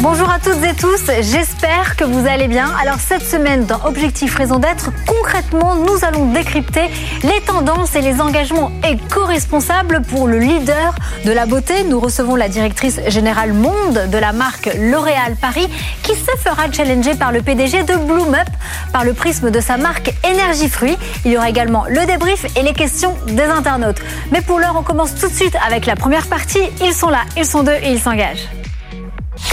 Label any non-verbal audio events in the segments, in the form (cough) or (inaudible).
Bonjour à toutes et tous, j'espère que vous allez bien. Alors cette semaine dans Objectif Raison d'être, concrètement nous allons décrypter les tendances et les engagements éco-responsables pour le leader de la beauté. Nous recevons la directrice générale monde de la marque L'Oréal Paris qui se fera challenger par le PDG de Bloom Up par le prisme de sa marque Énergie Fruits. Il y aura également le débrief et les questions des internautes. Mais pour l'heure, on commence tout de suite avec la première partie. Ils sont là, ils sont deux et ils s'engagent.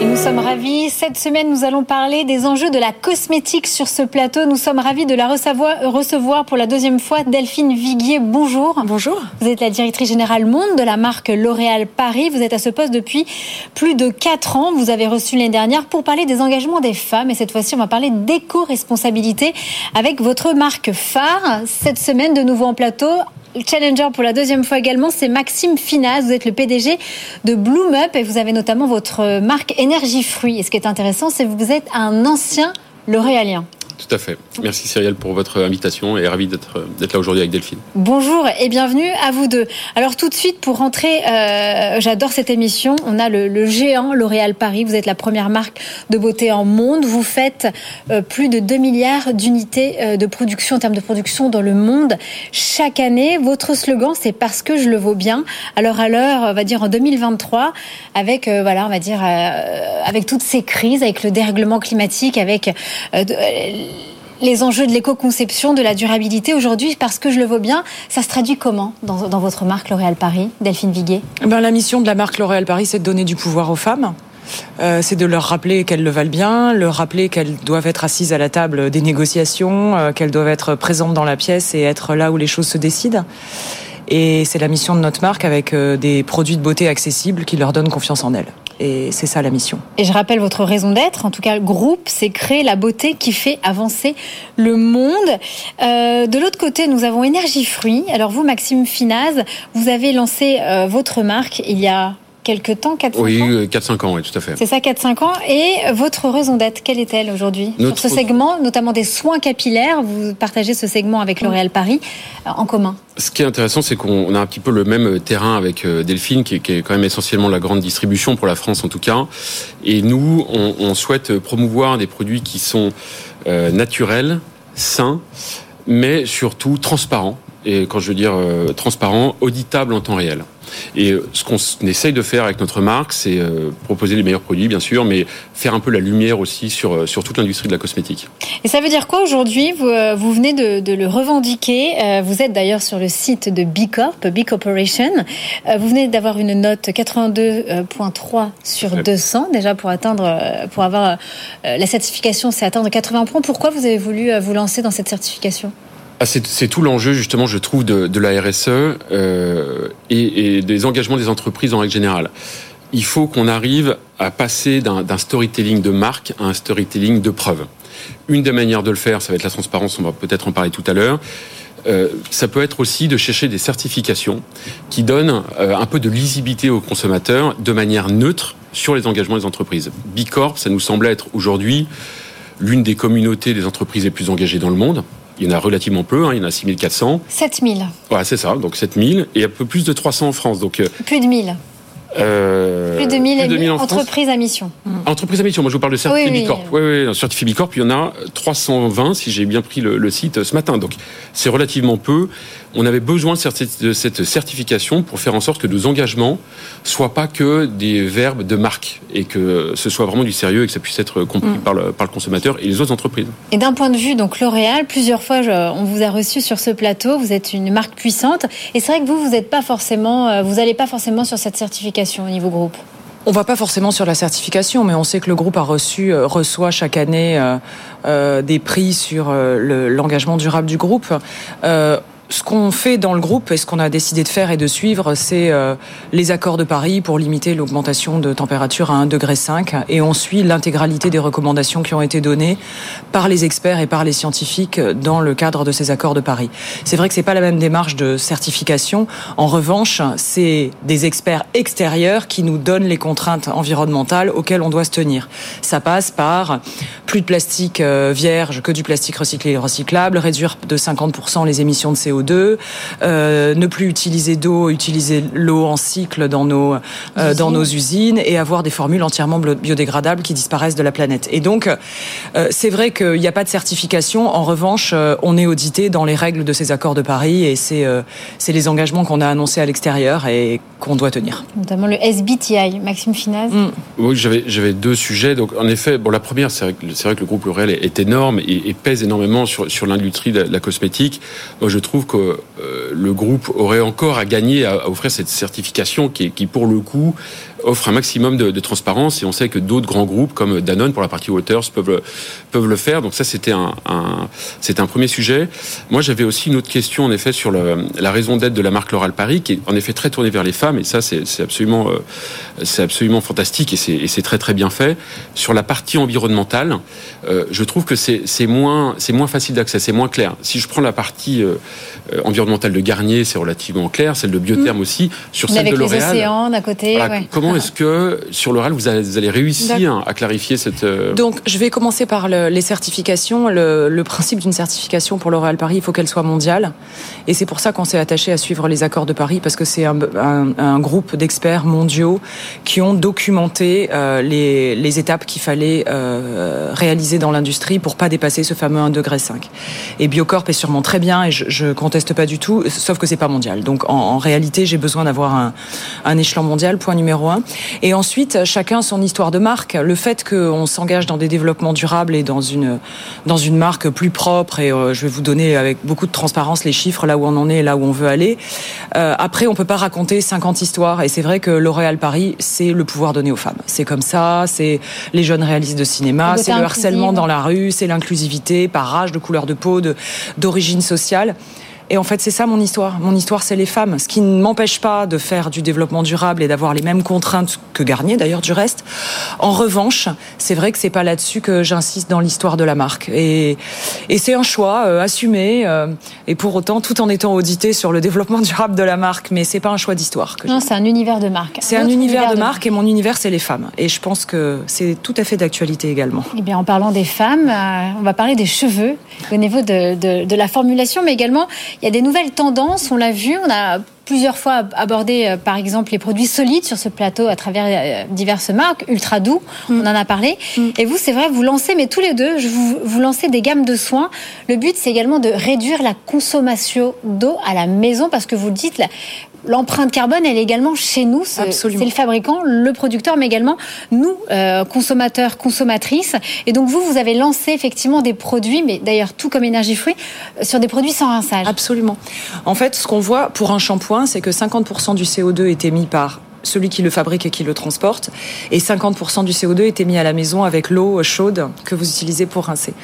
Et nous sommes ravis. Cette semaine, nous allons parler des enjeux de la cosmétique sur ce plateau. Nous sommes ravis de la recevoir, pour la deuxième fois Delphine Viguier. Bonjour. Bonjour. Vous êtes la directrice générale monde de la marque L'Oréal Paris. Vous êtes à ce poste depuis plus de 4 ans. Vous avez reçu l'année dernière pour parler des engagements des femmes. Et cette fois-ci, on va parler d'éco-responsabilité avec votre marque phare. Cette semaine, de nouveau en plateau, Challenger pour la deuxième fois également, c'est Maxime Finaz. Vous êtes le PDG de Bloom Up et vous avez notamment votre marque Énergie Fruits. Et ce qui est intéressant, c'est que vous êtes un ancien L'Oréalien. Tout à fait. Merci Cyrielle pour votre invitation et ravi d'être là aujourd'hui avec Delphine. Bonjour et bienvenue à vous deux. Alors tout de suite pour rentrer, euh, j'adore cette émission. On a le, géant L'Oréal Paris. Vous êtes la première marque de beauté en monde. Vous faites euh, plus de 2 milliards d'unités euh, de production en termes de production dans le monde chaque année. Votre slogan c'est parce que je le vaux bien. Alors à l'heure, on va dire en 2023, avec euh, voilà, on va dire euh, avec toutes ces crises, avec le dérèglement climatique, avec euh, les enjeux de l'éco-conception, de la durabilité aujourd'hui, parce que je le vois bien, ça se traduit comment dans, votre marque L'Oréal Paris, Delphine Viguet ben, La mission de la marque L'Oréal Paris, c'est de donner du pouvoir aux femmes. Euh, c'est de leur rappeler qu'elles le valent bien, leur rappeler qu'elles doivent être assises à la table des négociations, euh, qu'elles doivent être présentes dans la pièce et être là où les choses se décident. Et c'est la mission de notre marque avec euh, des produits de beauté accessibles qui leur donnent confiance en elles. Et c'est ça la mission. Et je rappelle votre raison d'être, en tout cas le groupe, c'est créer la beauté qui fait avancer le monde. Euh, de l'autre côté, nous avons Énergie Fruits. Alors vous, Maxime Finaz, vous avez lancé euh, votre marque il y a quelques temps, 4-5 oui, ans Oui, 4-5 ans, oui, tout à fait. C'est ça, 4-5 ans. Et votre raison d'être, quelle est-elle aujourd'hui. Sur ce segment, notamment des soins capillaires, vous partagez ce segment avec L'Oréal Paris euh, en commun ce qui est intéressant, c'est qu'on a un petit peu le même terrain avec euh, Delphine, qui est, qui est, quand même essentiellement la grande distribution pour la France en tout cas. Et nous, on, on souhaite promouvoir des produits qui sont euh, naturels, sains, mais surtout transparents. Et quand je veux dire euh, transparent, auditable en temps réel. Et ce qu'on essaye de faire avec notre marque, c'est euh, proposer les meilleurs produits, bien sûr, mais faire un peu la lumière aussi sur, euh, sur toute l'industrie de la cosmétique. Et ça veut dire quoi aujourd'hui? Vous, vous venez de, de, le revendiquer. Vous êtes d'ailleurs sur le site de B Corp, B Corporation. Vous venez d'avoir une note 82.3 sur 200 déjà pour atteindre, pour avoir la certification, c'est atteindre 80 points. Pourquoi vous avez voulu vous lancer dans cette certification? Ah, c'est tout l'enjeu justement, je trouve, de, de la RSE euh, et, et, des engagements des entreprises en règle générale. Il faut qu'on arrive à passer d'un storytelling de marque à un storytelling de preuve. Une des manières de le faire, ça va être la transparence, on va peut-être en parler tout à l'heure. Euh, ça peut être aussi de chercher des certifications qui donnent euh, un peu de lisibilité aux consommateurs de manière neutre sur les engagements des entreprises. Bicorp, ça nous semble être aujourd'hui l'une des communautés des entreprises les plus engagées dans le monde. Il y en a relativement peu, hein, il y en a 6400. 7000. Voilà, c'est ça, donc 7000 et un peu plus de 300 en France. Donc, euh, plus de 1000. Euh, plus de 1000, plus de 1000 entreprises à mission. Mmh. Entreprises à mission, moi je vous parle de certifié oui, Bicorp. Oui, oui, oui. certifié Bicorp, il y en a 320 si j'ai bien pris le, le, site ce matin. Donc c'est relativement peu. On avait besoin de cette, de cette certification pour faire en sorte que nos engagements soient pas que des verbes de marque et que ce soit vraiment du sérieux et que ça puisse être compris mmh. par, le, par le consommateur et les autres entreprises. Et d'un point de vue donc L'Oréal, plusieurs fois je, on vous a reçu sur ce plateau. Vous êtes une marque puissante et c'est vrai que vous vous n'êtes pas forcément, vous n'allez pas forcément sur cette certification au. On va pas forcément sur la certification, mais on sait que le groupe a reçu, euh, reçoit chaque année euh, euh, des prix sur l'engagement durable du groupe. Ce qu'on fait dans le groupe et ce qu'on a décidé de faire et de suivre, c'est euh, les accords de Paris pour limiter l'augmentation de température à 1,5 degré et on suit l'intégralité des recommandations qui ont été données par les experts et par les scientifiques dans le cadre de ces accords de Paris. C'est vrai que c'est pas la même démarche de certification. En revanche, c'est des experts extérieurs qui nous donnent les contraintes environnementales auxquelles on doit se tenir. Ça passe par plus de plastique euh, vierge que du plastique recyclé et recyclable, réduire de 50% les émissions de CO2 euh, ne plus utiliser d'eau, utiliser l'eau en cycle dans nos euh, dans nos usines et avoir des formules entièrement biodégradables qui disparaissent de la planète. Et donc, euh, c'est vrai qu'il n'y a pas de certification. En revanche, on est audité dans les règles de ces accords de Paris et c'est c'est les engagements qu'on a annoncés à l'extérieur et qu'on doit tenir. Notamment le SBTI, Maxime Finaz. Mm. Oui, j'avais j'avais deux sujets. Donc, en effet, bon, la première, c'est vrai, vrai, que le groupe L'Oréal est, énorme et, pèse énormément sur sur l'industrie de la cosmétique. Moi, je trouve que euh, le groupe aurait encore à gagner à, offrir cette certification qui, qui, pour le coup, offre un maximum de, de, transparence et on sait que d'autres grands groupes comme Danone pour la partie Waters peuvent peuvent le faire. Donc ça c'était un, un c'est un premier sujet. Moi j'avais aussi une autre question en effet sur le, la raison d'être de la marque L'Oréal Paris qui est en effet très tournée vers les femmes et ça c'est absolument euh, c'est absolument fantastique et c'est très très bien fait. Sur la partie environnementale, euh, je trouve que c'est moins c'est moins facile d'accès, c'est moins clair. Si je prends la partie euh, environnementale de Garnier, c'est relativement clair, celle de Biotherm mmh. aussi. Sur celle de L'Oréal, les océans d'un côté. Comment est-ce que sur l'oral vous allez, réussir à clarifier cette euh, Donc je vais commencer par les certifications. Le, principe d'une certification pour l'Oréal Paris, il faut qu'elle soit mondiale, et c'est pour ça qu'on s'est attaché à suivre les accords de Paris parce que c'est un, groupe d'experts mondiaux qui ont documenté euh, les, étapes qu'il fallait euh, réaliser dans l'industrie pour pas dépasser ce fameux 1,5 degré. Et Biocorp est sûrement très bien et je, je conteste pas du tout, sauf que c'est pas mondial. Donc en, réalité, j'ai besoin d'avoir un, un échelon mondial. Point numéro un. Et ensuite, chacun son histoire de marque. Le fait qu'on s'engage dans des développements durables et dans une dans une marque plus propre, et euh, je vais vous donner avec beaucoup de transparence les chiffres là où on en est et là où on veut aller. Euh, après, on peut pas raconter 50 histoires. Et c'est vrai que L'Oréal Paris, c'est le pouvoir donné aux femmes. C'est comme ça. C'est les jeunes réalistes de cinéma, c'est le harcèlement dans la rue, c'est l'inclusivité par âge, de couleur de peau, d'origine sociale. Et en fait, c'est ça mon histoire. Mon histoire, c'est les femmes. Ce qui ne m'empêche pas de faire du développement durable et d'avoir les mêmes contraintes que Garnier, d'ailleurs, du reste. En revanche, c'est vrai que c'est pas là-dessus que j'insiste dans l'histoire de la marque. Et, et c'est un choix euh, assumé, euh, et pour autant, tout en étant audité sur le développement durable de la marque. Mais c'est pas un choix d'histoire. Non, c'est un univers de marque. C'est un, univers, de, marque, et mon univers, c'est les femmes. Et je pense que c'est tout à fait d'actualité également. Eh bien, en parlant des femmes, euh, on va parler des cheveux au niveau de, de, de la formulation, mais également il y a des nouvelles tendances, on l'a vu, on a plusieurs fois abordé, euh, par exemple, les produits solides sur ce plateau à travers euh, diverses marques, ultra doux, mm. on en a parlé. Mm. Et vous, c'est vrai, vous lancez, mais tous les deux, vous, vous lancez des gammes de soins. Le but, c'est également de réduire la consommation d'eau à la maison, parce que vous le dites, l'empreinte carbone, elle est également chez nous. C'est le fabricant, le producteur, mais également nous, euh, consommateurs, consommatrices. Et donc vous, vous avez lancé effectivement des produits, mais d'ailleurs tout comme énergie fruit, euh, sur des produits sans rinçage. Absolument. En fait, ce qu'on voit pour un shampoing, c'est que 50% du CO2 est émis par celui qui le fabrique et qui le transporte. Et 50% du CO2 est émis à la maison avec l'eau chaude que vous utilisez pour rincer.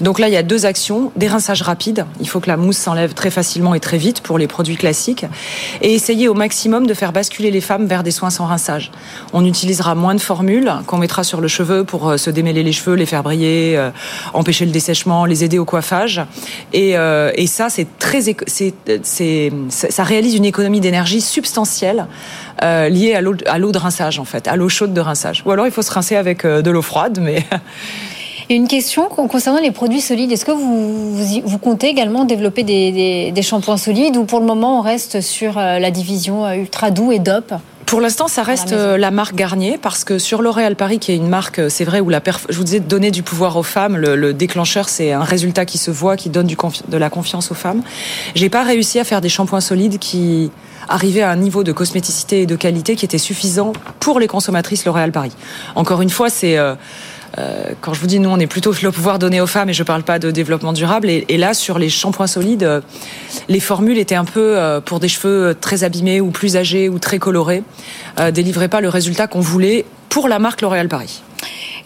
Donc là, il y a deux actions. Des rinçages rapides. Il faut que la mousse s'enlève très facilement et très vite pour les produits classiques. Et essayer au maximum de faire basculer les femmes vers des soins sans rinçage. On utilisera moins de formules qu'on mettra sur le cheveu pour euh, se démêler les cheveux, les faire briller, euh, empêcher le dessèchement, les aider au coiffage. Et, euh, ça, c'est très, ça réalise une économie d'énergie substantielle euh, lié à l'eau de rinçage en fait, à l'eau chaude de rinçage. Ou alors il faut se rincer avec euh, de l'eau froide, mais (laughs) une question concernant les produits solides. Est-ce que vous, vous, comptez également développer des, des, shampoings solides ou pour le moment on reste sur euh, la division ultra doux et DOP pour l'instant, ça reste la, marque Garnier parce que sur L'Oréal Paris, qui est une marque, c'est vrai, où la je vous disais de donner du pouvoir aux femmes, le, déclencheur, c'est un résultat qui se voit, qui donne du de la confiance aux femmes. J'ai pas réussi à faire des shampoings solides qui arriver à un niveau de cosméticité et de qualité qui était suffisant pour les consommatrices L'Oréal Paris. Encore une fois, c'est euh, euh, quand je vous dis nous, on est plutôt le pouvoir donné aux femmes et je parle pas de développement durable. Et, là, sur les shampoings solides, euh, les formules étaient un peu pour des cheveux très abîmés ou plus âgés ou très colorés, délivraient pas le résultat qu'on voulait pour la marque L'Oréal Paris.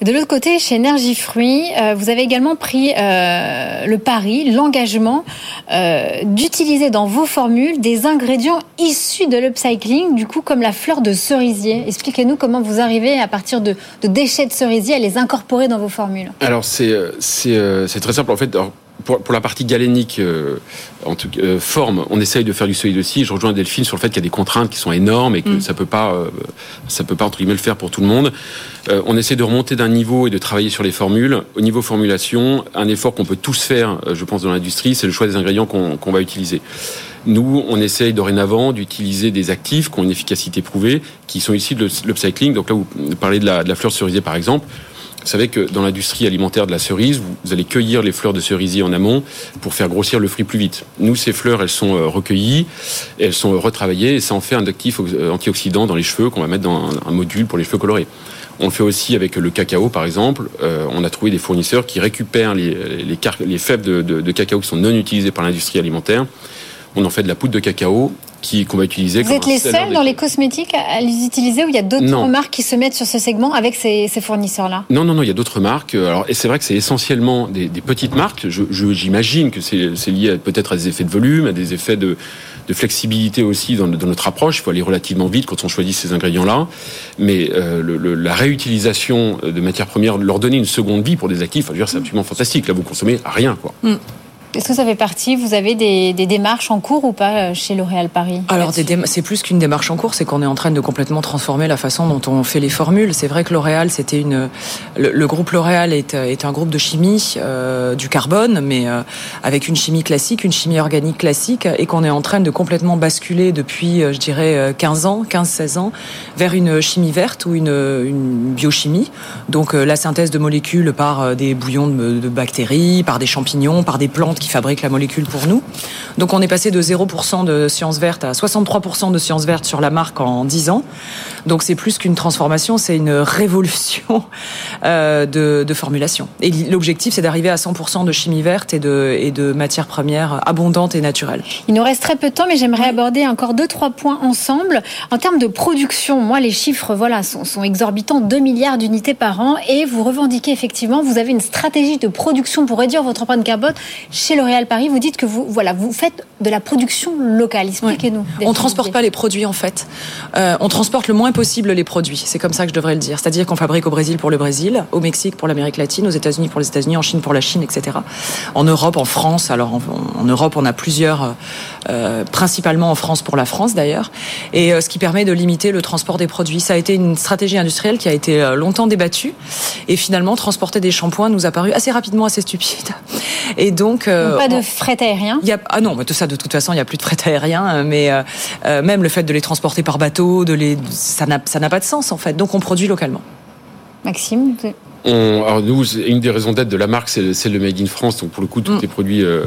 Et de l'autre côté, chez Énergie Fruits, euh, vous avez également pris euh, le pari, l'engagement euh, d'utiliser dans vos formules des ingrédients issus de l'upcycling, du coup comme la fleur de cerisier. Expliquez-nous comment vous arrivez à partir de, déchets de cerisier à les incorporer dans vos formules. Alors c'est très simple en fait. Pour, pour, la partie galénique, euh, en tout euh, forme, on essaye de faire du solide aussi. Je rejoins Delphine sur le fait qu'il y a des contraintes qui sont énormes et que mm. ça peut pas, euh, ça peut pas entre guillemets le faire pour tout le monde. Euh, on essaie de remonter d'un niveau et de travailler sur les formules. Au niveau formulation, un effort qu'on peut tous faire, je pense, dans l'industrie, c'est le choix des ingrédients qu'on qu'on va utiliser. Nous, on essaye dorénavant d'utiliser des actifs qui ont une efficacité prouvée, qui sont issus de l'upcycling. Donc là, vous parlez de la, de la fleur cerisier, par exemple. Vous savez que dans l'industrie alimentaire de la cerise, vous allez cueillir les fleurs de cerisier en amont pour faire grossir le fruit plus vite. Nous, ces fleurs, elles sont euh, recueillies, elles sont retravaillées et ça en fait un actif euh, antioxydant dans les cheveux qu'on va mettre dans un module pour les cheveux colorés. On le fait aussi avec le cacao, par exemple. Euh, on a trouvé des fournisseurs qui récupèrent les, les, fèves de, de, de cacao qui sont non utilisées par l'industrie alimentaire. On en fait de la poudre de cacao qu'on va utiliser. Vous êtes les seuls dans les cosmétiques à les utiliser ou il y a d'autres marques qui se mettent sur ce segment avec ces, ces fournisseurs-là? Non, non, non, il y a d'autres marques. Alors, et c'est vrai que c'est essentiellement des, des, petites marques. J'imagine que c'est lié peut-être à des effets de volume, à des effets de, de flexibilité aussi dans, dans, notre approche. Il faut aller relativement vite quand on choisit ces ingrédients-là. Mais euh, le, le, la réutilisation de matières premières, leur donner une seconde vie pour des actifs, c'est absolument fantastique. Là, vous consommez rien, quoi. Mm. Est-ce que ça fait partie Vous avez des, des, démarches en cours ou pas euh, chez L'Oréal Paris Alors, c'est plus qu'une démarche en cours, c'est qu'on est en train de complètement transformer la façon dont on fait les formules. C'est vrai que L'Oréal, c'était une. Le, le, groupe L'Oréal est, est, un groupe de chimie euh, du carbone, mais euh, avec une chimie classique, une chimie organique classique, et qu'on est en train de complètement basculer depuis, je dirais, 15 ans, 15-16 ans, vers une chimie verte ou une, une biochimie. Donc, la synthèse de molécules par des bouillons de, de bactéries, par des champignons, par des plantes qui fabrique la molécule pour nous. Donc on est passé de 0% de sciences vertes à 63% de sciences vertes sur la marque en 10 ans. Donc c'est plus qu'une transformation, c'est une révolution euh, de, de, formulation. Et l'objectif, c'est d'arriver à 100% de chimie verte et de, et de matières premières abondantes et naturelles. Il nous reste très peu de temps, mais j'aimerais aborder encore deux, trois points ensemble. En termes de production, moi, les chiffres voilà, sont, sont exorbitants, 2 milliards d'unités par an, et vous revendiquez effectivement, vous avez une stratégie de production pour réduire votre empreinte carbone chez L'Oréal Paris. Vous dites que vous, voilà, vous faites de la production locale. Expliquez-nous. On transporte pas les produits, en fait. Euh, on transporte le moins possible les produits. C'est comme ça que je devrais le dire. C'est-à-dire qu'on fabrique au Brésil pour le Brésil, au Mexique pour l'Amérique latine, aux États-Unis pour les États-Unis, en Chine pour la Chine, etc. En Europe, en France. Alors en, en Europe, on a plusieurs, euh, principalement en France pour la France d'ailleurs, et euh, ce qui permet de limiter le transport des produits. Ça a été une stratégie industrielle qui a été longtemps débattue, et finalement transporter des shampoings nous a paru assez rapidement assez stupide. Et donc euh, pas de fret aérien. Y a, ah non, tout ça de toute façon, il n'y a plus de fret aérien, mais euh, même le fait de les transporter par bateau, de les, ça n'a pas de sens en fait. Donc on produit localement. Maxime on, alors nous, une des raisons d'être de la marque, c'est le Made in France. Donc pour le coup, tout mm. est produit euh,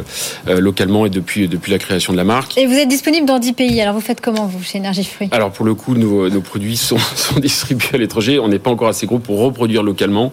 euh, localement et depuis depuis la création de la marque. Et vous êtes disponible dans 10 pays. Alors vous faites comment vous chez Énergie Fruits? Alors pour le coup, nos, nos produits sont, (laughs) sont, distribués à l'étranger. On n'est pas encore assez gros pour reproduire localement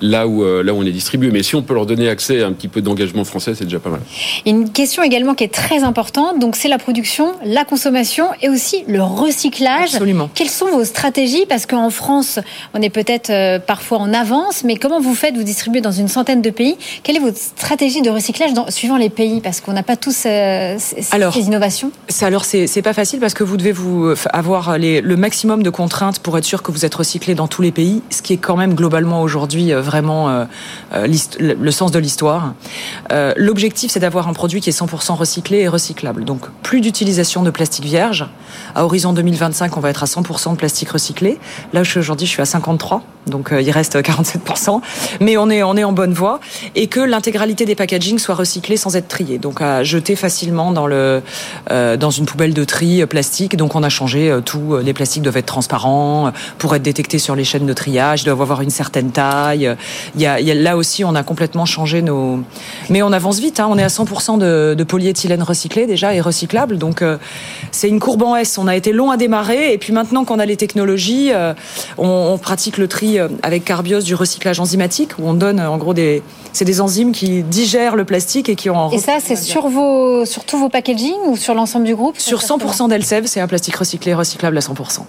là où euh, là où on est distribué. Mais si on peut leur donner accès à un petit peu d'engagement français, c'est déjà pas mal. Une question également qui est très importante. Donc c'est la production, la consommation et aussi le recyclage. Absolument. Quelles sont vos stratégies? Parce qu'en France, on est peut-être euh, parfois en avance mais comment vous faites Vous distribuez dans une centaine de pays? Quelle est votre stratégie de recyclage dans, suivant les pays? Parce qu'on n'a pas tous euh, ces, alors, ces innovations. Alors, c'est pas facile parce que vous devez vous avoir les, le maximum de contraintes pour être sûr que vous êtes recyclé dans tous les pays, ce qui est quand même globalement aujourd'hui euh, vraiment euh, euh le sens de l'histoire. Euh, L'objectif, c'est d'avoir un produit qui est 100% recyclé et recyclable. Donc, plus d'utilisation de plastique vierge. À horizon 2025, on va être à 100% de plastique recyclé. Là, aujourd'hui, je suis à 53, donc euh, il reste 47% mais on est, on est en bonne voie, et que l'intégralité des packaging soit recyclée sans être triée, donc à jeter facilement dans, le, euh, dans une poubelle de tri plastique. Donc on a changé euh, tout, les plastiques doivent être transparents pour être détectés sur les chaînes de triage, doivent avoir une certaine taille. Il y a, là aussi, on a complètement changé nos... Mais on avance vite, hein, on est à 100% de, polyéthylène recyclé déjà et recyclable, donc euh, c'est une courbe en S. On a été long à démarrer, et puis maintenant qu'on a les technologies, euh, on, on pratique le tri avec Carbios du recyclage enzymatique où on donne en gros des c'est des enzymes qui digèrent le plastique et qui ont Et ça c'est sur vos sur tous vos packaging ou sur l'ensemble du groupe Sur 100% d'Elsev, c'est un plastique recyclé recyclable à 100%.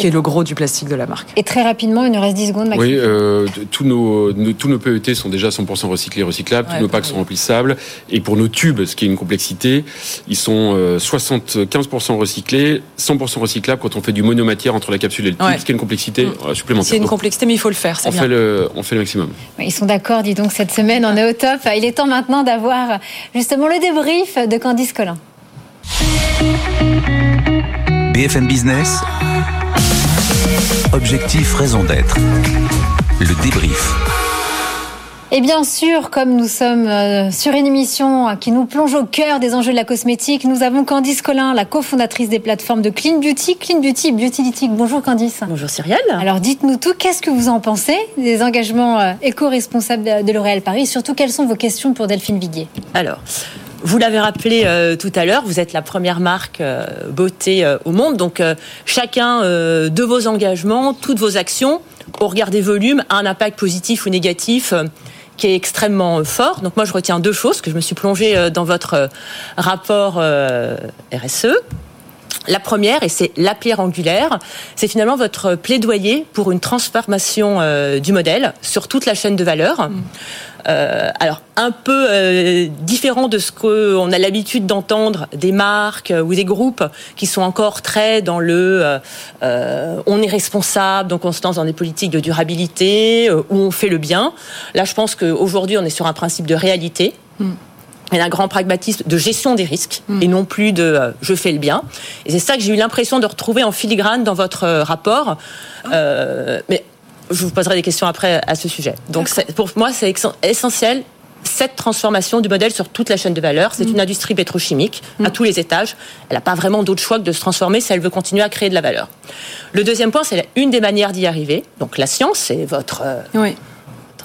Qui est le gros du plastique de la marque. Et très rapidement, il nous reste 10 secondes, Maxime. Oui, euh, tous, nos, tous nos PET sont déjà 100% recyclés, recyclables, tous nos packs sont remplissables. Et pour nos tubes, ce qui est une complexité, ils sont 75% recyclés, 100% recyclables quand on fait du monomatière entre la capsule et le tube, ce qui est une complexité mm. supplémentaire. C'est une complexité, mais il faut le faire. On, bien. Fait le, on fait le maximum. Ils sont d'accord, dis donc, cette semaine, on est au top. Il est temps maintenant d'avoir justement le débrief de Candice Collin. BFM Business. Objectif, raison d'être. Le débrief. Et bien sûr, comme nous sommes euh, sur une émission qui nous plonge au cœur des enjeux de la cosmétique, nous avons Candice Collin, la cofondatrice des plateformes de Clean Beauty, Clean Beauty Beautylytic. Bonjour Candice. Bonjour Cyrielle. Alors dites-nous tout, qu'est-ce que vous en pensez des engagements euh, éco-responsables de L'Oréal Paris? Surtout, quelles sont vos questions pour Delphine Viguier? Alors, vous l'avez rappelé euh, tout à l'heure, vous êtes la première marque beauté au monde, donc chacun de vos engagements, toutes vos actions, au regard des volumes, a un impact positif ou négatif qui est extrêmement fort. Donc moi, je retiens deux choses que je me suis plongée euh, dans votre euh, rapport euh, RSE. La première, et c'est la pierre angulaire, c'est finalement votre plaidoyer pour une transformation du modèle sur toute la chaîne de valeur. Mmh. Euh, alors un peu euh, différent de ce qu'on a l'habitude d'entendre des marques euh, ou des groupes qui sont encore très dans le on est responsable, donc on se lance dans des politiques de durabilité où on fait le bien. Là, je pense qu'aujourd'hui, on est sur un principe de réalité. Mm. Et un grand pragmatisme de gestion des risques mm. et non plus de je fais le bien. Et c'est ça que j'ai eu l'impression de retrouver en filigrane dans votre rapport. mais je vous poserai des questions après à ce sujet. Donc pour moi, c'est essentiel cette transformation du modèle sur toute la chaîne de valeur. C'est mm. une industrie pétrochimique à mm. tous les étages. Elle n'a pas vraiment d'autre choix que de se transformer si elle veut continuer à créer de la valeur. Le deuxième point, c'est une des manières d'y arriver. Donc la science, c'est votre... Euh, oui.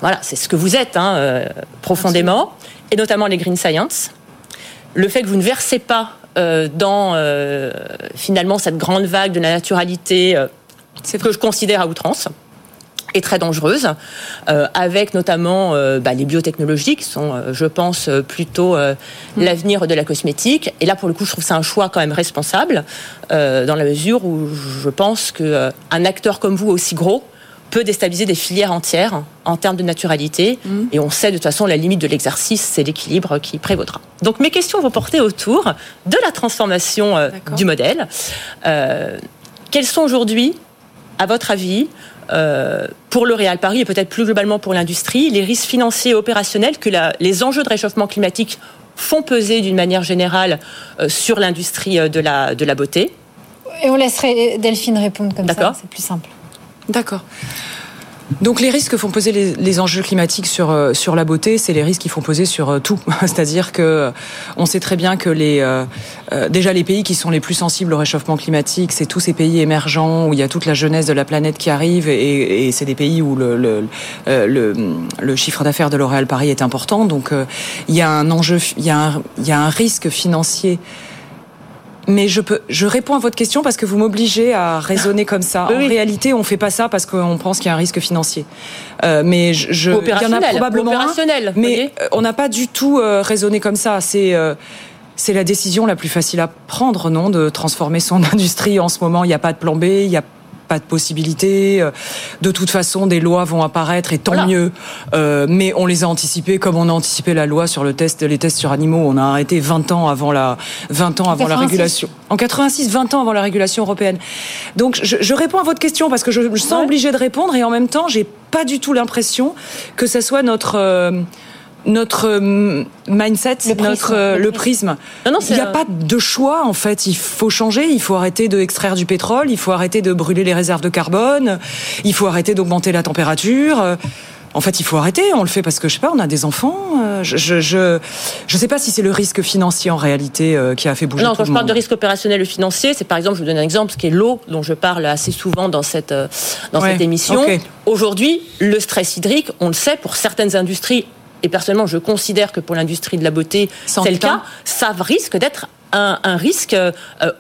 Voilà, c'est ce que vous êtes hein, euh, profondément, et notamment les green science. Le fait que vous ne versez pas euh, dans finalement cette grande vague de la naturalité, c'est ce que je considère à outrance est très dangereuse, euh, avec notamment euh, bah, les biotechnologies qui sont, euh, je pense, plutôt mm. l'avenir de la cosmétique. Et là, pour le coup, je trouve ça un choix quand même responsable, dans la mesure où je pense qu'un acteur comme vous, aussi gros, peut déstabiliser des filières entières en termes de naturalité. Mm. Et on sait de toute façon la limite de l'exercice, c'est l'équilibre qui prévaudra. Donc mes questions vont porter autour de la transformation du modèle. quels sont aujourd'hui, à votre avis, euh, pour le Réal Paris et peut-être plus globalement pour l'industrie, les risques financiers et opérationnels que les enjeux de réchauffement climatique font peser d'une manière générale euh, sur l'industrie euh, de la, de la beauté? Et on laisserait Delphine répondre comme ça, c'est plus simple. D'accord. Donc les risques que font poser les, enjeux climatiques sur euh, sur la beauté, c'est les risques qui font poser sur euh, tout. (laughs) C'est-à-dire que euh, on sait très bien que les déjà les pays qui sont les plus sensibles au réchauffement climatique, c'est tous ces pays émergents où il y a toute la jeunesse de la planète qui arrive et, c'est des pays où le le, chiffre d'affaires de L'Oréal Paris est important. Donc il y a un enjeu, il y a un risque financier mais je peux, je réponds à votre question parce que vous m'obligez à raisonner comme ça. En réalité, on fait pas ça parce qu'on pense qu'il y a un risque financier. Euh, mais je, il y en a probablement un, mais euh, on n'a pas du tout euh, raisonné comme ça. C'est euh, c'est la décision la plus facile à prendre, non, de transformer son (laughs) industrie en ce moment. Il n'y a pas de plan B, il y a pas de possibilité. Euh, de toute façon, des lois vont apparaître et tant mieux. Euh, mais on les a anticipées comme on a anticipé la loi sur le test, les tests sur animaux. On a arrêté 20 ans avant la, 20 ans avant la régulation. En 86, 20 ans avant la régulation européenne. Donc, je, je réponds à votre question parce que je me sens obligée de répondre et en même temps, j'ai pas du tout l'impression que ça soit notre euh, notre euh, mindset, le notre euh, le prisme. il n'y a pas de choix en fait. Il faut changer. Il faut arrêter de extraire du pétrole. Il faut arrêter de brûler les réserves de carbone. Il faut arrêter d'augmenter la température. En fait, il faut arrêter. On le fait parce que je sais pas, on a des enfants. Euh, je je je, je sais pas si c'est le risque financier en réalité qui a fait bouger. Non, quand je parle de risque opérationnel ou financier, c'est par exemple, je vous donne un exemple, ce qui est l'eau, dont je parle assez souvent dans cette dans cette émission. Aujourd'hui, le stress hydrique, on le sait, pour certaines industries et personnellement je considère que pour l'industrie de la beauté c'est le cas, ça risque d'être un, risque euh,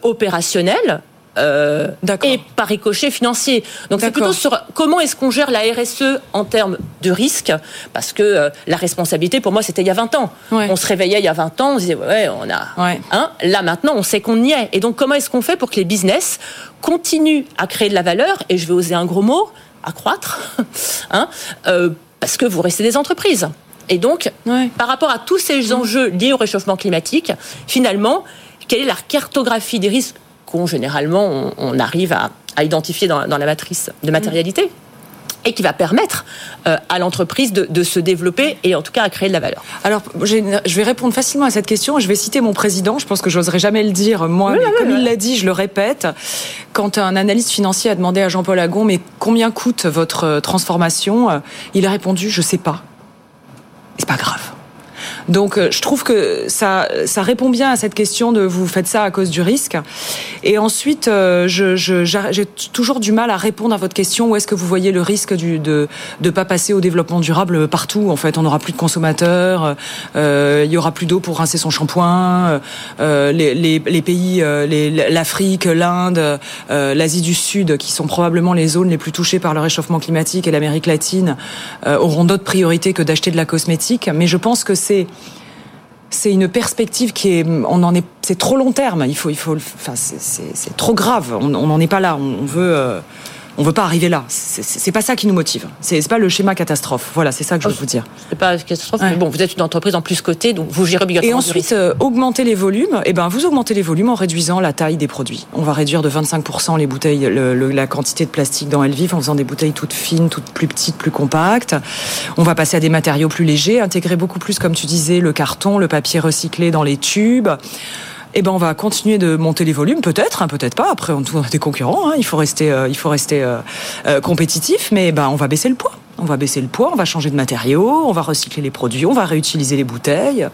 opérationnel euh, et par ricochet financier. Donc c'est plutôt sur comment est-ce qu'on gère la RSE en termes de risque, parce que euh, la responsabilité pour moi c'était il y a 20 ans. On se réveillait il y a 20 ans, on disait ouais on a. Hein, là maintenant on sait qu'on y est. Et donc comment est-ce qu'on fait pour que les business continuent à créer de la valeur? Et je vais oser un gros mot, à croître, (laughs) hein, euh, parce que vous restez des entreprises. Et donc, par rapport à tous ces enjeux liés au réchauffement climatique, finalement, quelle est la cartographie des risques qu'on généralement on, arrive à, identifier dans, la matrice de matérialité et qui va permettre euh, à l'entreprise de, se développer et en tout cas à créer de la valeur? Alors, je vais répondre facilement à cette question. Je vais citer mon président. Je pense que j'oserais jamais le dire moi, mais comme il l'a dit, je le répète. Quand un analyste financier a demandé à Jean-Paul Agon, mais combien coûte votre euh, transformation euh, Il a répondu, je sais pas. C'est pas grave. Donc euh, je trouve que ça, ça répond bien à cette question de vous faites ça à cause du risque. Et ensuite, euh, j'ai toujours du mal à répondre à votre question où est-ce que vous voyez le risque du, de ne pas passer au développement durable partout. En fait, on n'aura plus de consommateurs, euh, il y aura plus d'eau pour rincer son shampoing. Euh, les, les, les, pays, l'Afrique, l'Inde, l'Asie du Sud, qui sont probablement les zones les plus touchées par le réchauffement climatique, et l'Amérique latine, auront d'autres priorités que d'acheter de la cosmétique. Mais je pense que c'est c'est une perspective qui est, on en est, c'est trop long terme. Il faut, il faut, enfin, c'est trop grave. On n'en est pas là. On, veut. Euh, on veut pas arriver là. C'est pas ça qui nous motive. C'est pas le schéma catastrophe. Voilà, c'est ça que je veux vous dire. C'est pas catastrophe, mais bon, vous êtes une entreprise en plus cotée, donc vous gérez obligatoirement. Et ensuite, euh, augmenter les volumes. Eh ben, vous augmentez les volumes en réduisant la taille des produits. On va réduire de 25% les bouteilles, la quantité de plastique dans Elvif en faisant des bouteilles toutes fines, toutes plus petites, plus compactes. On va passer à des matériaux plus légers, intégrer beaucoup plus, comme tu disais, le carton, le papier recyclé dans les tubes eh ben on va continuer de monter les volumes, peut-être, hein, peut-être pas. Après, on a des concurrents, hein, il faut rester, euh, il faut rester euh, euh, compétitif, mais ben on va baisser le poids. On va baisser le poids, on va changer de matériaux, on va recycler les produits, on va réutiliser les bouteilles.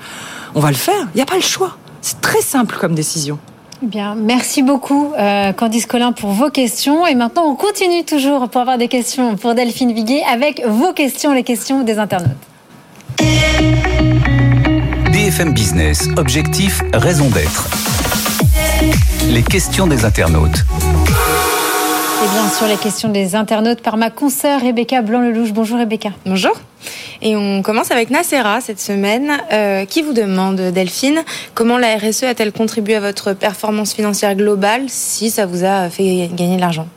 On va le faire. Il n'y a pas le choix. C'est très simple comme décision. Bien, merci beaucoup Candice Collin pour vos questions. Et maintenant, on continue toujours pour avoir des questions pour Delphine Viguet avec vos questions, les questions des internautes. BFM Business, objectif, raison d'être. Les questions des internautes. Et bien sûr, les questions des internautes par ma consoeur Rebecca Blanc-Lelouch. Bonjour Rebecca. Bonjour. Et on commence avec Nacera cette semaine, euh, qui vous demande, Delphine, comment la RSE a-t-elle contribué à votre performance financière globale si ça vous a fait gagner de l'argent?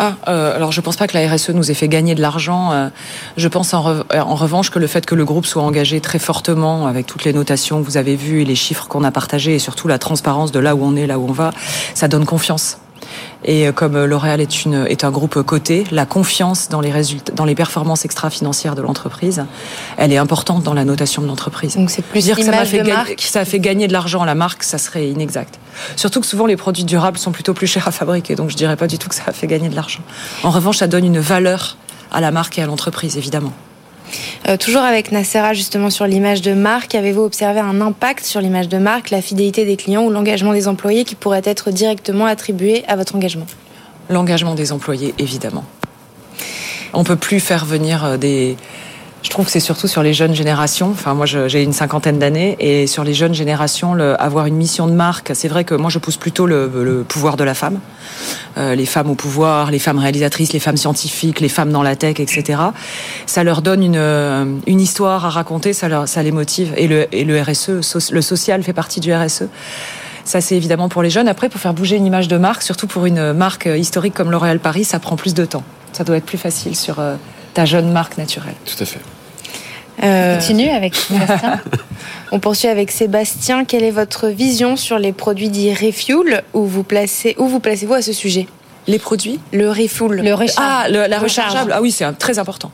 Ah, euh, alors je pense pas que la RSE nous ait fait gagner de l'argent. Euh, je pense en, revanche que le fait que le groupe soit engagé très fortement avec toutes les notations que vous avez vues et les chiffres qu'on a partagés et surtout la transparence de là où on est, là où on va, ça donne confiance. Et euh, comme euh, L'Oréal est, une, est un groupe coté, la confiance dans les résultats, dans les performances extra-financières de l'entreprise, elle est importante dans la notation de l'entreprise. Donc c'est plus dire que ça, a fait gagner, ça a fait gagner de l'argent à la marque, ça serait inexact. Surtout que souvent les produits durables sont plutôt plus chers à fabriquer, donc je dirais pas du tout que ça a fait gagner de l'argent. En revanche, ça donne une valeur à la marque et à l'entreprise, évidemment. Euh, toujours avec Nacera, justement sur l'image de marque, avez-vous observé un impact sur l'image de marque, la fidélité des clients ou l'engagement des employés qui pourrait être directement attribué à votre engagement? L'engagement des employés, évidemment. On peut plus faire venir euh, des, je trouve que c'est surtout sur les jeunes générations. Enfin, moi, j'ai une cinquantaine d'années et sur les jeunes générations, avoir une mission de marque, c'est vrai que moi, je pousse plutôt le, pouvoir de la femme, euh, les femmes au pouvoir, les femmes réalisatrices, les femmes scientifiques, les femmes dans la tech, etc. Ça leur donne une, euh, une histoire à raconter, ça, les motive. Et le, RSE, le social fait partie du RSE. Ça, c'est évidemment pour les jeunes. Après, pour faire bouger une image de marque, surtout pour une marque historique comme L'Oréal Paris, ça prend plus de temps. Ça doit être plus facile sur euh, ta jeune marque naturelle. Tout à fait. Euh, on continue avec Sébastien. (laughs) on poursuit avec Sébastien. Quelle est votre vision sur les produits dits refuel Où vous placez, où vous placez-vous à ce sujet? Les produits? Le refuel. Le recharge. Ah, la rechargeable. Ah oui, c'est très important.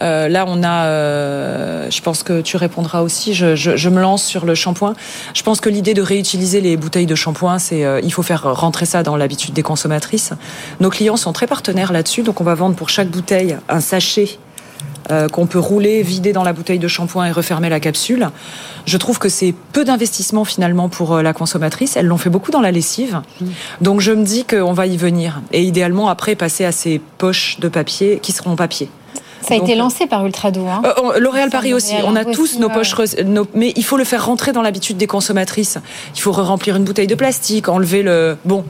Euh, là, on a, euh, je pense que tu répondras aussi. Je, je, je, me lance sur le shampoing. Je pense que l'idée de réutiliser les bouteilles de shampoing, c'est, euh, il faut faire rentrer ça dans l'habitude des consommatrices. Nos clients sont très partenaires là-dessus, donc on va vendre pour chaque bouteille un sachet euh, qu'on peut rouler, vider dans la bouteille de shampoing et refermer la capsule. Je trouve que c'est peu d'investissement finalement pour euh, la consommatrice. Elles l'ont fait beaucoup dans la lessive. Donc je me dis qu'on va y venir. Et idéalement après passer à ces poches de papier qui seront en papier. Ça a été lancé par Ultradou. Hein. Euh, L'Oréal Paris aussi. On a tous nos poches, nos, mais il faut le faire rentrer dans l'habitude des consommatrices. Il faut remplir une bouteille de plastique, enlever le. Bon,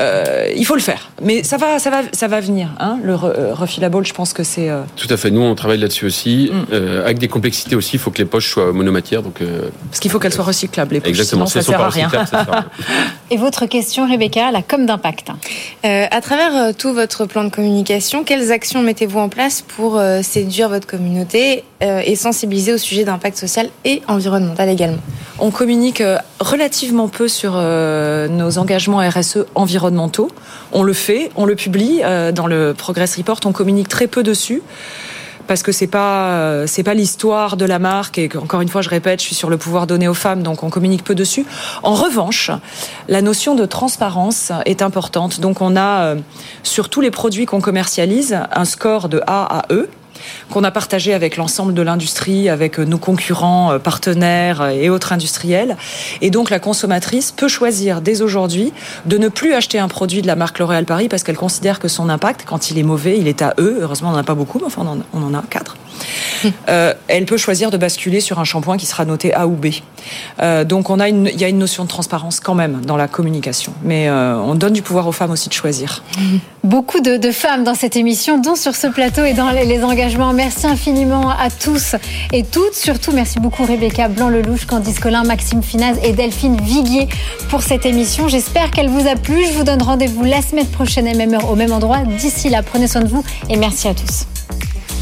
euh, il faut le faire. Mais ça va, ça va, ça va venir. Hein. Le euh, refillable, je pense que c'est. Euh, Tout à fait. Nous, on travaille là-dessus aussi, mm. euh, avec des complexités aussi. Il faut que les poches soient monomatières, donc. Parce qu'il faut qu'elles soient recyclables. Les poches, Exactement. Sinon, ça sert à rien. (laughs) Et votre question, Rebecca, la com d'impact. à travers tout votre plan de communication, quelles actions mettez-vous en place pour séduire votre communauté et sensibiliser au sujet d'impact social et environnemental également On communique relativement peu sur nos engagements RSE environnementaux. On le fait, on le publie euh, dans le Progress Report, on communique très peu dessus parce que c'est pas c'est pas l'histoire de la marque et encore une fois je répète je suis sur le pouvoir donné aux femmes donc on communique peu dessus. En revanche, la notion de transparence est importante. Donc on a euh, sur tous les produits qu'on commercialise un score de A à E qu'on a partagé avec l'ensemble de l'industrie, avec nos concurrents, euh, partenaires et autres industriels. Et donc la consommatrice peut choisir dès aujourd'hui de ne plus acheter un produit de la marque L'Oréal Paris parce qu'elle considère que son impact, quand il est mauvais, il est à eux. Heureusement, on n'en a pas beaucoup, mais enfin on en a quatre. Euh, elle peut choisir de basculer sur un shampoing qui sera noté A ou B. Euh, donc on a une, il y a une notion de transparence quand même dans la communication, mais euh, on donne du pouvoir aux femmes aussi de choisir. Beaucoup de, femmes dans cette émission, dont sur ce plateau et dans les, les, engagements. Merci infiniment à tous et toutes. Surtout, merci beaucoup Rebecca Blanc-Lelouch, Candice Colin, Maxime Finaz et Delphine Viguier pour cette émission. J'espère qu'elle vous a plu. Je vous donne rendez-vous la semaine prochaine à même heure au même endroit. D'ici là, prenez soin de vous et merci à tous.